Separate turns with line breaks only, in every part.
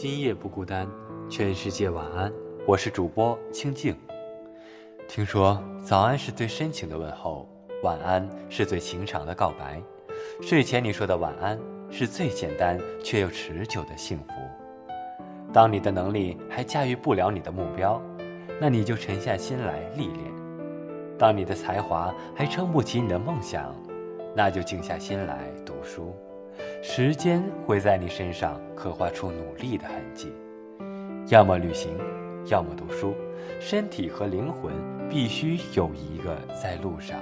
今夜不孤单，全世界晚安。我是主播清静。听说早安是最深情的问候，晚安是最情长的告白。睡前你说的晚安，是最简单却又持久的幸福。当你的能力还驾驭不了你的目标，那你就沉下心来历练；当你的才华还撑不起你的梦想，那就静下心来读书。时间会在你身上刻画出努力的痕迹，要么旅行，要么读书，身体和灵魂必须有一个在路上。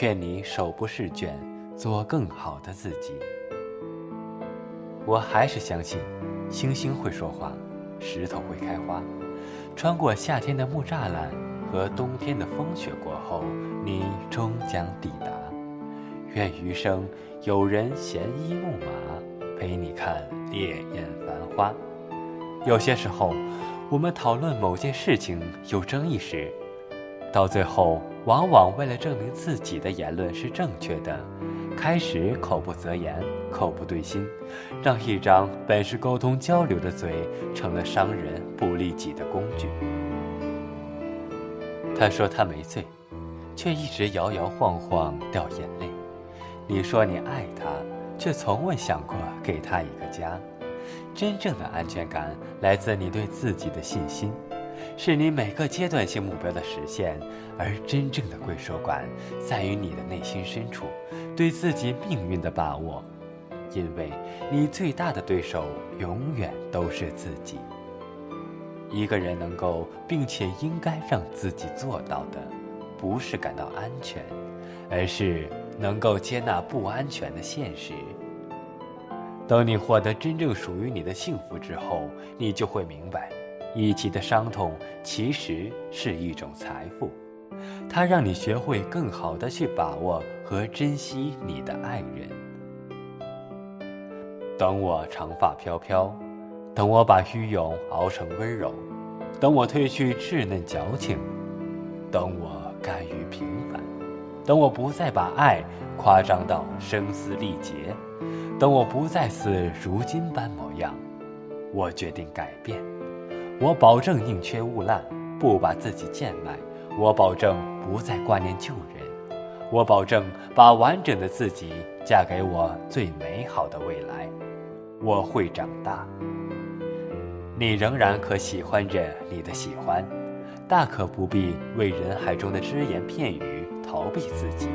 愿你手不释卷，做更好的自己。我还是相信，星星会说话，石头会开花。穿过夏天的木栅栏和冬天的风雪过后，你终将抵达。愿余生有人闲衣怒马，陪你看烈焰繁花。有些时候，我们讨论某件事情有争议时，到最后往往为了证明自己的言论是正确的，开始口不择言，口不对心，让一张本是沟通交流的嘴成了伤人不利己的工具。他说他没醉，却一直摇摇晃晃掉眼泪。你说你爱他，却从未想过给他一个家。真正的安全感来自你对自己的信心，是你每个阶段性目标的实现。而真正的归属感在于你的内心深处对自己命运的把握，因为你最大的对手永远都是自己。一个人能够并且应该让自己做到的，不是感到安全，而是。能够接纳不安全的现实。等你获得真正属于你的幸福之后，你就会明白，一起的伤痛其实是一种财富，它让你学会更好的去把握和珍惜你的爱人。等我长发飘飘，等我把虚荣熬成温柔，等我褪去稚嫩矫情，等我甘于平凡。等我不再把爱夸张到声嘶力竭，等我不再似如今般模样，我决定改变。我保证宁缺毋滥，不把自己贱卖。我保证不再挂念旧人。我保证把完整的自己嫁给我最美好的未来。我会长大。你仍然可喜欢着你的喜欢，大可不必为人海中的只言片语。逃避自己，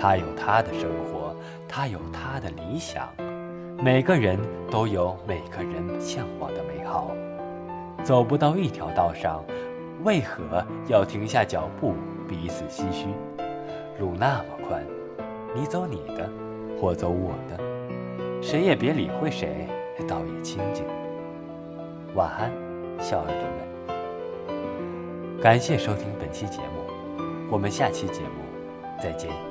他有他的生活，他有他的理想。每个人都有每个人向往的美好。走不到一条道上，为何要停下脚步，彼此唏嘘？路那么宽，你走你的，我走我的，谁也别理会谁，倒也清静。晚安，小耳朵们。感谢收听本期节目。我们下期节目再见。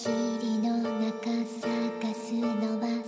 霧の中探すのは